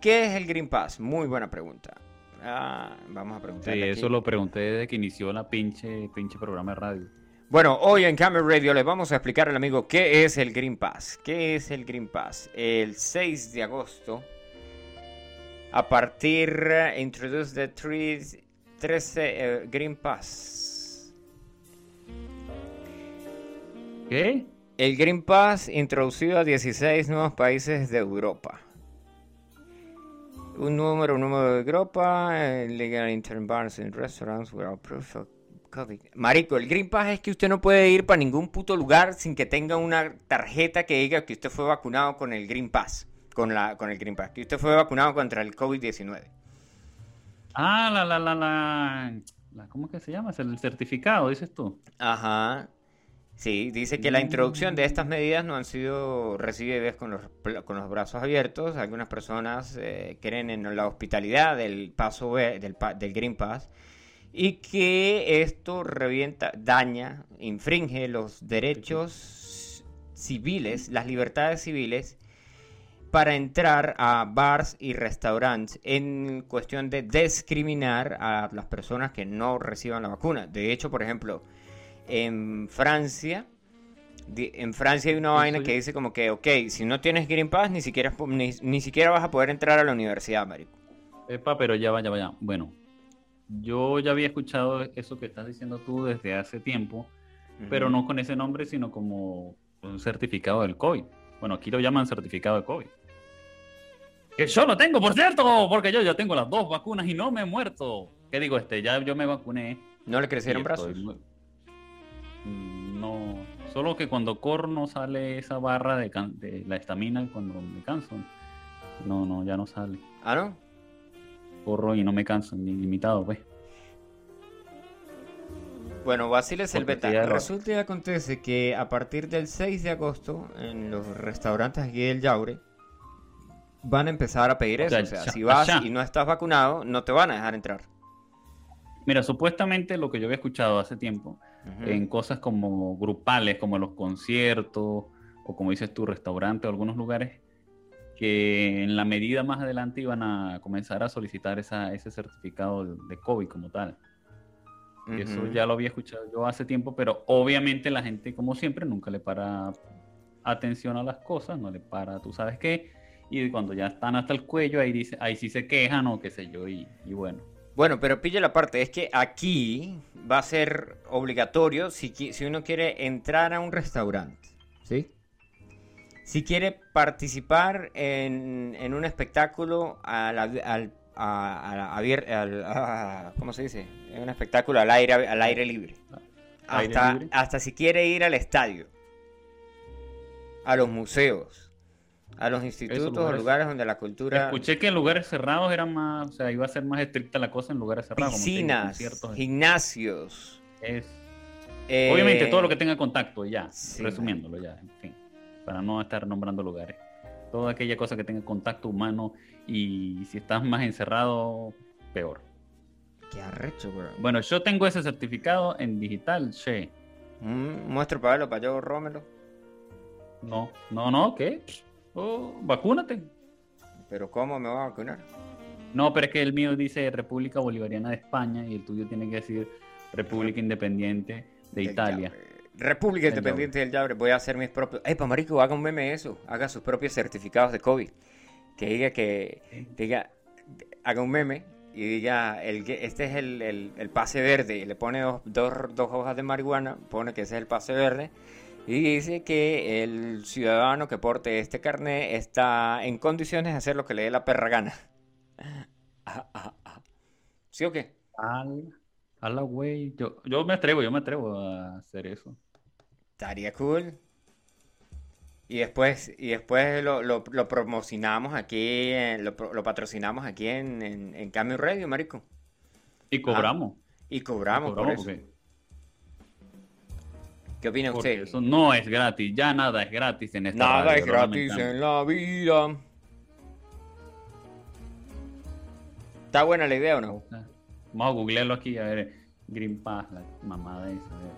Speaker 1: ¿qué es el Green Pass? Muy buena pregunta. Ah, vamos a
Speaker 2: Sí,
Speaker 1: preguntarle aquí.
Speaker 2: eso lo pregunté desde que inició la pinche, pinche programa de radio.
Speaker 1: Bueno, hoy en Camera Radio le vamos a explicar al amigo qué es el Green Pass. ¿Qué es el Green Pass? El 6 de agosto, a partir, eh, introduce the three- 13 eh, Green Pass.
Speaker 2: ¿Qué?
Speaker 1: El Green Pass introducido a 16 nuevos países de Europa. Un número, un número de Europa, eh, legal intern bars and restaurants without proof of COVID. Marico, el Green Pass es que usted no puede ir para ningún puto lugar sin que tenga una tarjeta que diga que usted fue vacunado con el Green Pass. Con, la, con el Green Pass, que usted fue vacunado contra el COVID-19.
Speaker 2: Ah, la, la, la, la, la- ¿Cómo que se llama? Es el certificado, dices tú.
Speaker 1: Ajá. Sí, dice que la introducción de estas medidas no han sido recibidas con los, con los brazos abiertos. Algunas personas eh, creen en la hospitalidad del paso del, del Green Pass y que esto revienta, daña, infringe los derechos civiles, las libertades civiles para entrar a bars y restaurantes en cuestión de discriminar a las personas que no reciban la vacuna. De hecho, por ejemplo, en Francia, en Francia hay una vaina que dice como que, ok, si no tienes Green Pass, ni siquiera, ni, ni siquiera vas a poder entrar a la universidad, marico.
Speaker 2: Epa, pero ya vaya, vaya. Bueno, yo ya había escuchado eso que estás diciendo tú desde hace tiempo, pero no con ese nombre, sino como un certificado del COVID. Bueno, aquí lo llaman certificado de COVID. Que yo lo tengo, por cierto, porque yo ya tengo las dos vacunas y no me he muerto. ¿Qué digo este? Ya yo me vacuné.
Speaker 1: ¿No le crecieron brazos?
Speaker 2: Mm, No, solo que cuando corro no sale esa barra de, can- de la estamina cuando me canso. No, no, ya no sale.
Speaker 1: Ah, ¿no?
Speaker 2: Corro y no me canso, ni limitado, pues.
Speaker 1: Bueno, vaciles el beta. Resulta y acontece que a partir del 6 de agosto, en los restaurantes aquí del Yaure, van a empezar a pedir eso. O sea, si vas y no estás vacunado, no te van a dejar entrar.
Speaker 2: Mira, supuestamente lo que yo había escuchado hace tiempo, en cosas como grupales, como los conciertos, o como dices tú, restaurantes o algunos lugares, que en la medida más adelante iban a comenzar a solicitar esa, ese certificado de, COVID como tal. Y Eso ya lo había escuchado yo hace tiempo, pero obviamente la gente, como siempre, nunca le para atención a las cosas, no le para, tú sabes qué, y cuando ya están hasta el cuello, ahí dice, ahí sí se quejan o qué sé yo, y, y bueno.
Speaker 1: Bueno, pero pille la parte, es que aquí va a ser obligatorio si, si uno quiere entrar a un restaurante, ¿sí? Si quiere participar en, en un espectáculo a la- al, a- a al- a- ¿cómo se dice? En un espectáculo al aire, al aire libre.
Speaker 2: Aire
Speaker 1: Hasta,
Speaker 2: libre.
Speaker 1: hasta si quiere ir al estadio, a los museos, a los institutos o
Speaker 2: lugares-
Speaker 1: lugares donde la cultura...
Speaker 2: Escuché que en lugares cerrados eran más, o sea, iba a ser más estricta la cosa en lugares cerrados. como
Speaker 1: Piscinas,
Speaker 2: conciertos,
Speaker 1: gimnasios.
Speaker 2: es-
Speaker 1: eh,
Speaker 2: Obviamente todo lo que tenga contacto, ya,
Speaker 1: sí,
Speaker 2: resumiéndolo ya, en fin, para no estar nombrando lugares. Toda aquella cosa que tenga contacto humano y si estás más encerrado, peor.
Speaker 1: Qué arrecho, bro.
Speaker 2: Bueno, yo tengo ese certificado en digital, che.
Speaker 1: Mm, muestro para verlo, para yo rómelo.
Speaker 2: No, no, no, ¿qué? Oh, vacúnate.
Speaker 1: Pero ¿cómo me voy a vacunar?
Speaker 2: No, pero es que el mío dice República Bolivariana de España y el tuyo tiene que decir República Independiente de Italia.
Speaker 1: República Independiente del Yabre. Voy a hacer mis propios... Ey, pa' marico, haga un meme eso. Haga sus propios certificados de COVID. Que diga que... Diga... Haga un meme y diga... El, que- este es el, el- el pase verde. Y le pone dos, dos, dos hojas de marihuana. Pone que ese es el pase verde. Y dice que el ciudadano que porte este carnet está en condiciones de hacer lo que le dé la perra gana. Ah, ah, ah. ¿Sí o qué?
Speaker 2: Al, a la güey. Yo, yo me atrevo, yo me atrevo a hacer eso.
Speaker 1: Estaría cool. Y después, y después lo, lo, lo promocionamos aquí, en- lo, lo patrocinamos aquí en, en, en Cambio Radio, marico.
Speaker 2: Y cobramos.
Speaker 1: Y cobramos,
Speaker 2: cobramos
Speaker 1: eso.
Speaker 2: porque,
Speaker 1: ¿Qué opina
Speaker 2: porque
Speaker 1: usted?
Speaker 2: eso no es gratis. Ya nada es gratis en esta
Speaker 1: Nada
Speaker 2: radio,
Speaker 1: es gratis en la vida. ¿Está buena la idea o no?
Speaker 2: Vamos a googlearlo aquí, a ver. Green Pass, la mamada esa. a ver.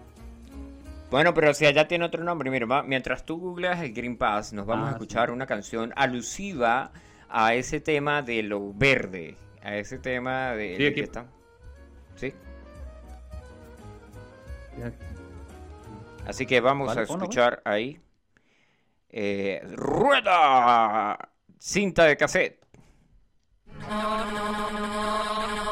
Speaker 1: Bueno, pero si allá tiene otro nombre, mira, va- mientras tú googleas el Green Pass, nos vamos
Speaker 2: Ah,
Speaker 1: a escuchar
Speaker 2: sí.
Speaker 1: una canción alusiva a ese tema de lo verde, a ese tema de,
Speaker 2: Sí,
Speaker 1: de
Speaker 2: aquí-
Speaker 1: que está. ¿Sí? Así que vamos
Speaker 2: Vale,
Speaker 1: a
Speaker 2: ponlo,
Speaker 1: escuchar ahí. eh, ¡Rueda! Cinta de cassette. Y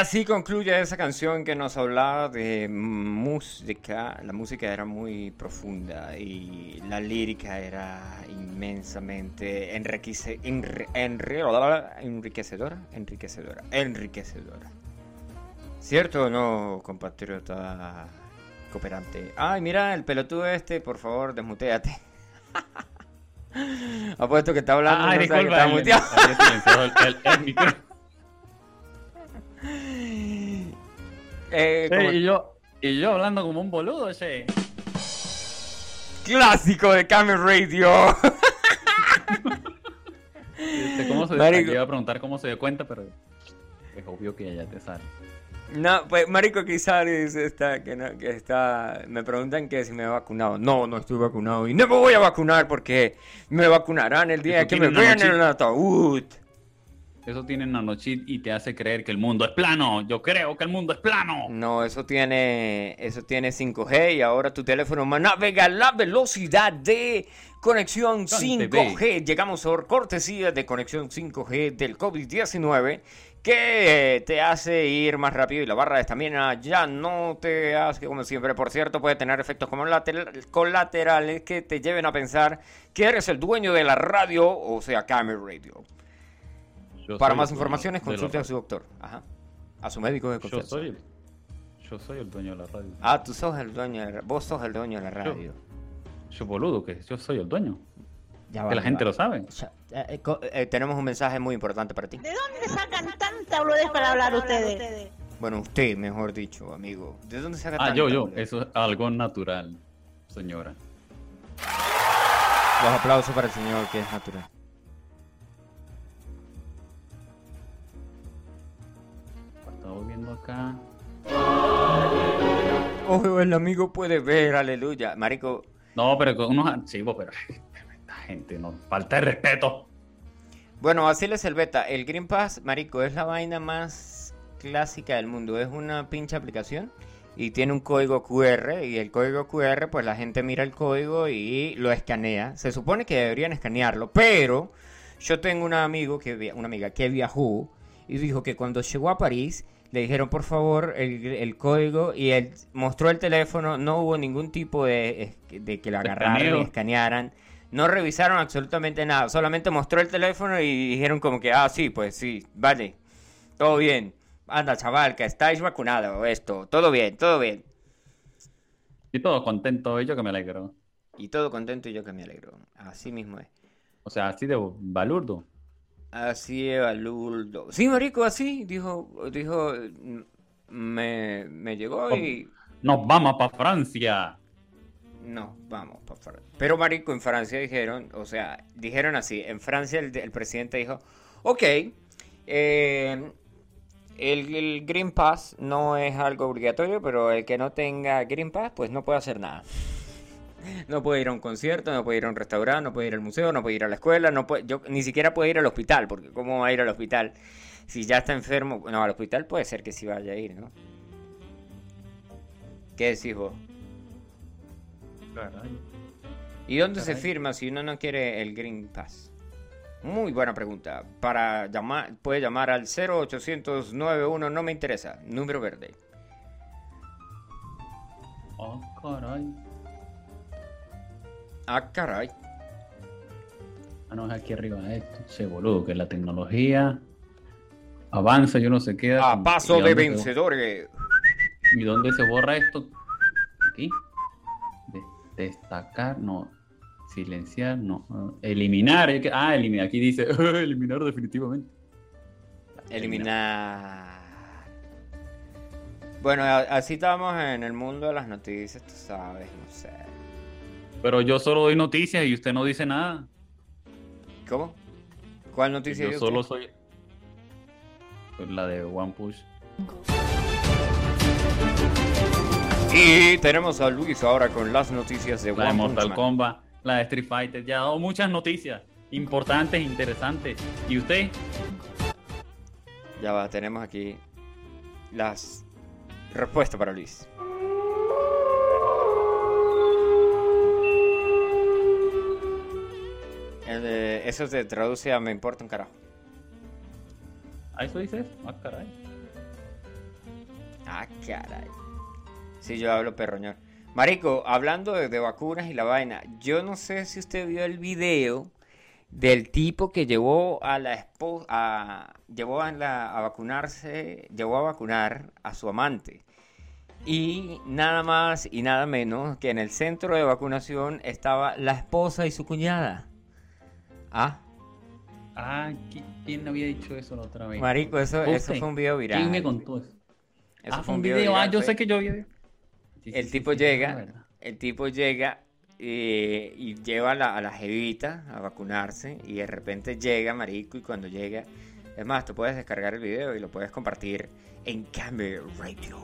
Speaker 1: así concluye esa canción que nos hablaba de música. La música era muy profunda y la lírica era inmensamente enriquece, enri- enri- enriquecedora, enriquecedora, enriquecedora. ¿Cierto o no, compatriota cooperante? Ay, mira, el pelotudo este, por favor, desmuteate. Apuesto que está hablando,
Speaker 2: Ah,
Speaker 1: no sabe que
Speaker 2: disculpa,
Speaker 1: está muteado.
Speaker 2: el- el- el
Speaker 1: Eh, como-
Speaker 2: y, yo, y yo hablando como un boludo, che.
Speaker 1: Clásico de Camel Radio.
Speaker 2: Este, ¿Cómo se
Speaker 1: Marico.
Speaker 2: Iba a preguntar cómo se dio cuenta, pero es obvio que ya te sale.
Speaker 1: No, pues Marico Crisalis está, que no, que está, me preguntan que si me he vacunado. No, no estoy vacunado y no me voy a vacunar porque me vacunarán el día que me vean en el ataúd.
Speaker 2: Eso tiene nanochip y te hace creer que el mundo es plano. Yo creo que el mundo es plano.
Speaker 1: No, eso tiene, eso tiene 5G y ahora tu teléfono navega a la velocidad de conexión
Speaker 2: Bastante
Speaker 1: 5G. Llegamos por cortesía de conexión 5G del COVID-19 que te hace ir más rápido y la barra de estamina ya no te hace como siempre. Por cierto, puede tener efectos como later- colaterales que te lleven a pensar que eres el dueño de la radio, o sea, Camel Radio.
Speaker 2: Yo
Speaker 1: Para más informaciones, consulte a su doctor. Ajá. A su médico de
Speaker 2: Yo
Speaker 1: confianza.
Speaker 2: soy, el, yo soy el dueño de la radio.
Speaker 1: Ah, tú sos el dueño, de la- vos sos el dueño de la radio.
Speaker 2: Yo boludo, que yo soy el dueño.
Speaker 1: Ya va,
Speaker 2: Que la gente
Speaker 1: va.
Speaker 2: lo sabe.
Speaker 1: Ya, eh, eh, eh, tenemos un mensaje muy importante para ti.
Speaker 5: ¿De dónde sacan tanta boludez para hablar ustedes?
Speaker 1: Bueno, usted, mejor dicho, amigo. ¿De dónde saca
Speaker 2: Ah,
Speaker 1: tanta
Speaker 2: yo, yo.
Speaker 1: boludez?
Speaker 2: Eso es algo natural, señora.
Speaker 1: Los aplausos para el señor que es natural.
Speaker 2: Acá.
Speaker 1: Oh, el amigo puede ver, aleluya. Marico,
Speaker 2: No, pero con unos archivos, pero esta gente no falta de respeto.
Speaker 1: Bueno, así es el beta. El Green Pass, marico, es la vaina más clásica del mundo. Es una pinche aplicación y tiene un código QR y el código QR, pues la gente mira el código y lo escanea. Se supone que deberían escanearlo, pero yo tengo un amigo que una amiga que viajó y dijo que cuando llegó a París le dijeron por favor el, el código y él mostró el teléfono, no hubo ningún tipo de, de que lo agarraran y escanearan. No revisaron absolutamente nada, solamente mostró el teléfono y dijeron como que, ah, sí, pues sí, vale, todo bien. Anda, chaval, que estáis vacunado, esto, todo bien, todo bien.
Speaker 2: Y todo contento, y yo que me alegro.
Speaker 1: Y todo contento y yo que me alegro. Así mismo es.
Speaker 2: O sea, así de balurdo.
Speaker 1: Así es, balurdo. Sí, marico, así, dijo, dijo, me, me llegó y...
Speaker 2: Nos vamos para Francia.
Speaker 1: No, vamos, pa' Fran- Pero marico, en Francia dijeron, o sea, dijeron así, en Francia el, el presidente dijo, ok, eh, el, el Green Pass no es algo obligatorio, pero el que no tenga Green Pass, pues no puede hacer nada. No puede ir a un concierto, no puede ir a un restaurante, no puede ir al museo, no puede ir a la escuela, no puede, yo ni siquiera puede ir al hospital, porque ¿cómo va a ir al hospital? Si ya está enfermo, no, al hospital puede ser que sí vaya a ir, ¿no? ¿Qué decís vos? ¿Y dónde se firma si uno no quiere el Green Pass? Muy buena pregunta. Para llamar, puede llamar al 0800 91 no me interesa, número verde.
Speaker 2: Oh, caray.
Speaker 1: Ah, caray.
Speaker 2: Ah, no, es aquí arriba esto. Che, boludo, que la tecnología avanza, yo no sé qué.
Speaker 1: A paso de
Speaker 2: se-
Speaker 1: vencedores.
Speaker 2: ¿Y dónde se borra esto? Aquí. De- destacar, no. Silenciar, no. Eliminar. Ah, eliminar. Aquí dice eliminar definitivamente.
Speaker 1: Eliminar. Bueno, así estamos en el mundo de las noticias, tú sabes, no sé.
Speaker 2: Pero yo solo doy noticias y usted no dice nada.
Speaker 1: ¿Cómo? ¿Cuál noticia
Speaker 2: Yo
Speaker 1: dio
Speaker 2: solo
Speaker 1: usted?
Speaker 2: soy. pues La de One Push.
Speaker 1: Y tenemos a Luis ahora con las noticias de
Speaker 2: La de
Speaker 1: One Punch
Speaker 2: Mortal
Speaker 1: Man.
Speaker 2: Kombat. La de Street Fighter. Ya ha dado muchas noticias. Importantes, interesantes. ¿Y usted?
Speaker 1: Ya va, tenemos aquí las respuestas para Luis. Eso se traduce a me importa un carajo.
Speaker 2: ¿A eso dices? Ah, caray.
Speaker 1: Ah, caray. Sí, yo hablo perroñón. Marico, hablando de, de vacunas y la vaina, yo no sé si usted vio el video del tipo que llevó a la esposa, a, llevó a, la- a vacunarse, llevó a vacunar a su amante. Y nada más y nada menos que en el centro de vacunación estaba la esposa y su cuñada. Ah,
Speaker 2: Ah, ¿qui- ¿quién había dicho eso la otra vez?
Speaker 1: marico, eso, eso fue un video viral.
Speaker 2: ¿Quién me contó eso?
Speaker 1: Eso
Speaker 2: ah, fue un video. Ah,
Speaker 1: viral,
Speaker 2: yo
Speaker 1: fue-
Speaker 2: sé que yo vi. Sí, sí,
Speaker 1: El
Speaker 2: sí,
Speaker 1: tipo llega, el tipo llega eh, y lleva a la, a la jevita a vacunarse y de repente llega, marico, y cuando llega, es más, tú puedes descargar el video y lo puedes compartir en Camber Radio.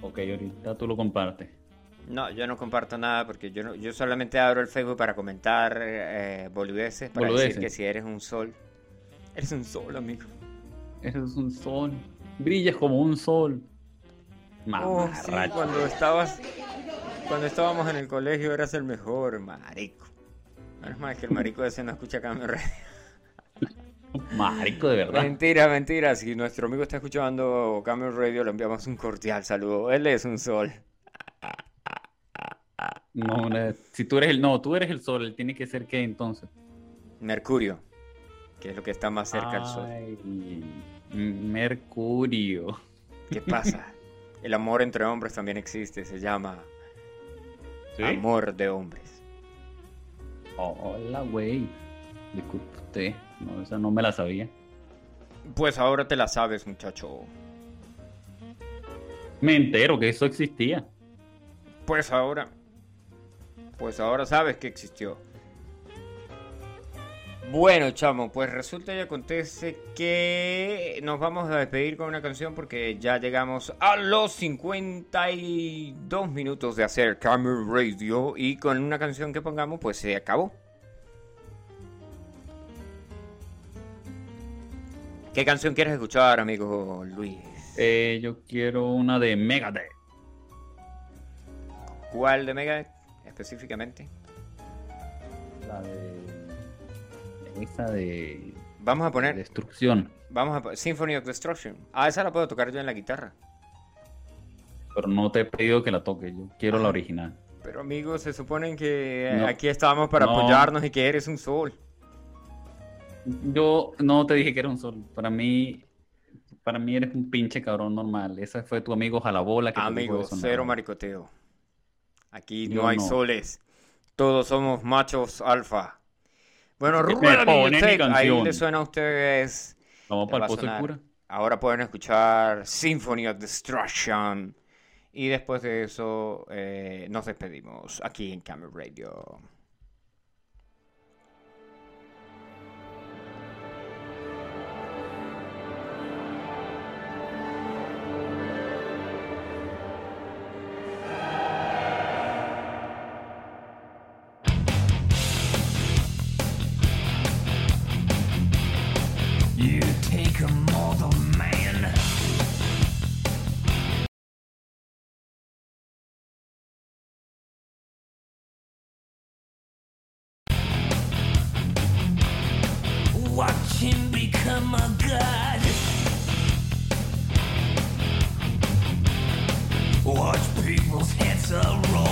Speaker 2: Ok, ahorita tú lo compartes.
Speaker 1: No, yo no comparto nada porque yo, no- yo solamente abro el Facebook para comentar eh, boludeces, para decir que si eres un sol, eres un sol, amigo.
Speaker 2: Eres un sol. Brillas como un sol.
Speaker 1: Oh, sí, cuando estabas, cuando estábamos en el colegio eras el mejor, marico. Menos mal que el marico ese no escucha Camber Radio.
Speaker 2: Marico, de verdad.
Speaker 1: Mentira, mentira. Si nuestro amigo está escuchando Camel Radio, le enviamos un cordial saludo. Él es un sol.
Speaker 2: No, no, si tú eres el. No, tú eres el sol. Él tiene que ser qué entonces.
Speaker 1: Mercurio, que es lo que está más cerca del sol.
Speaker 2: Mercurio.
Speaker 1: ¿Qué pasa? El amor entre hombres también existe. Se llama
Speaker 2: ¿Sí?
Speaker 1: amor de hombres.
Speaker 2: Hola, güey. Disculpe usted. No, esa no me la sabía.
Speaker 1: Pues ahora te la sabes, muchacho.
Speaker 2: Me entero que eso existía.
Speaker 1: Pues ahora. Pues ahora sabes que existió. Bueno, chamo, pues resulta y acontece que nos vamos a despedir con una canción porque ya llegamos a los 52 minutos de hacer Camera Radio y con una canción que pongamos pues se acabó. ¿Qué canción quieres escuchar, amigo Luis?
Speaker 2: Eh, yo quiero una de Megadeth.
Speaker 1: ¿Cuál de Megadeth específicamente?
Speaker 2: La de. Esa de.
Speaker 1: Vamos a poner
Speaker 2: Destrucción.
Speaker 1: Vamos a Symphony of Destruction. Ah, esa la puedo tocar yo en la guitarra.
Speaker 2: Pero no te he pedido que la toque. Yo quiero la original.
Speaker 1: Pero amigos, se suponen que eh,
Speaker 2: No.
Speaker 1: aquí estamos para
Speaker 2: No.
Speaker 1: apoyarnos y que eres un sol.
Speaker 2: Yo no te dije que era un sol. Para mí. Para mí eres un pinche cabrón normal. Ese fue tu amigo Jalabola que
Speaker 1: Amigo, cero maricoteo. Aquí no hay soles. Todos somos machos alfa. Bueno, videotape. Ahí le suena a ustedes.
Speaker 2: Vamos para el pozo del cura.
Speaker 1: Ahora pueden escuchar Symphony of Destruction. Y después de eso eh, nos despedimos aquí en Camera Radio.
Speaker 6: people's heads are rolling.